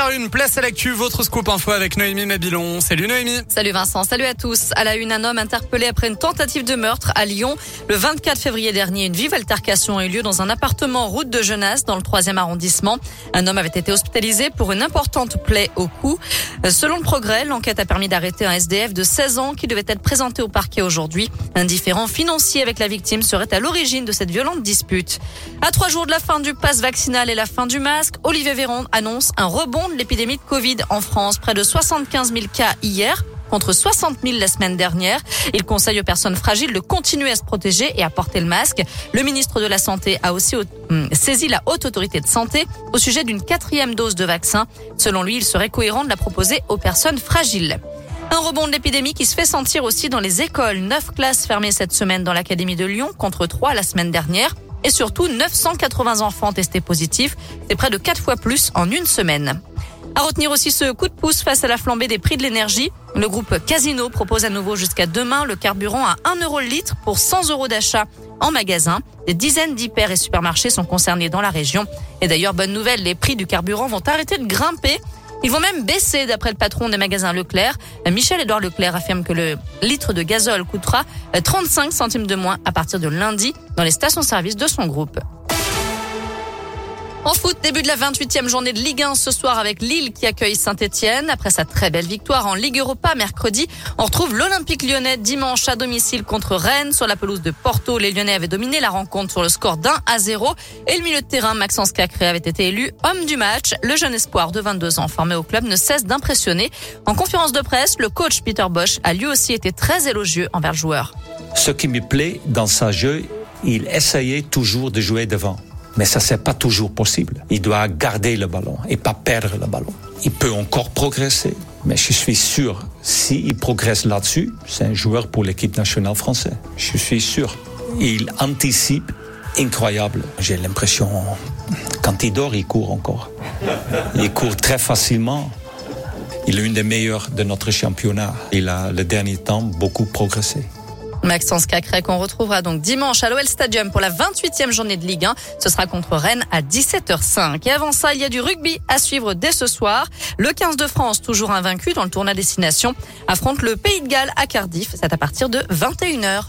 à une, place à l'actu, votre scoop info avec Noémie Mabilon. Salut Noémie. Salut Vincent, salut à tous. À la une, un homme interpellé après une tentative de meurtre à Lyon. Le 24 février dernier, une vive altercation a eu lieu dans un appartement route de Genasse dans le 3e arrondissement. Un homme avait été hospitalisé pour une importante plaie au cou. Selon le progrès, l'enquête a permis d'arrêter un SDF de 16 ans qui devait être présenté au parquet aujourd'hui. Un différent financier avec la victime serait à l'origine de cette violente dispute. À trois jours de la fin du pass vaccinal et la fin du masque, Olivier Véran annonce un rebond de l'épidémie de Covid en France. Près de 75 000 cas hier contre 60 000 la semaine dernière. Il conseille aux personnes fragiles de continuer à se protéger et à porter le masque. Le ministre de la Santé a aussi hum, saisi la haute autorité de santé au sujet d'une quatrième dose de vaccin. Selon lui, il serait cohérent de la proposer aux personnes fragiles. Un rebond de l'épidémie qui se fait sentir aussi dans les écoles. Neuf classes fermées cette semaine dans l'Académie de Lyon contre trois la semaine dernière et surtout 980 enfants testés positifs. C'est près de quatre fois plus en une semaine. À retenir aussi ce coup de pouce face à la flambée des prix de l'énergie. Le groupe Casino propose à nouveau jusqu'à demain le carburant à 1 euro le litre pour 100 euros d'achat en magasin. Des dizaines d'hyper et supermarchés sont concernés dans la région. Et d'ailleurs, bonne nouvelle, les prix du carburant vont arrêter de grimper. Ils vont même baisser d'après le patron des magasins Leclerc. Michel-Édouard Leclerc affirme que le litre de gazole coûtera 35 centimes de moins à partir de lundi dans les stations-service de son groupe. En foot, début de la 28e journée de Ligue 1 ce soir avec Lille qui accueille Saint-Etienne. Après sa très belle victoire en Ligue Europa mercredi, on retrouve l'Olympique lyonnais dimanche à domicile contre Rennes. Sur la pelouse de Porto, les Lyonnais avaient dominé la rencontre sur le score d'un à 0. Et le milieu de terrain, Maxence Cacré, avait été élu homme du match. Le jeune espoir de 22 ans formé au club ne cesse d'impressionner. En conférence de presse, le coach Peter Bosch a lui aussi été très élogieux envers le joueur. Ce qui me plaît dans sa jeu, il essayait toujours de jouer devant. Mais ça, c'est pas toujours possible. Il doit garder le ballon et pas perdre le ballon. Il peut encore progresser, mais je suis sûr, s'il progresse là-dessus, c'est un joueur pour l'équipe nationale française. Je suis sûr. Il anticipe incroyable. J'ai l'impression, quand il dort, il court encore. Il court très facilement. Il est une des meilleurs de notre championnat. Il a, le dernier temps, beaucoup progressé. Maxence Cacré qu'on retrouvera donc dimanche à l'OL Stadium pour la 28e journée de Ligue 1. Ce sera contre Rennes à 17h05. Et avant ça, il y a du rugby à suivre dès ce soir. Le 15 de France, toujours invaincu dans le tournoi destination, affronte le Pays de Galles à Cardiff. C'est à partir de 21h.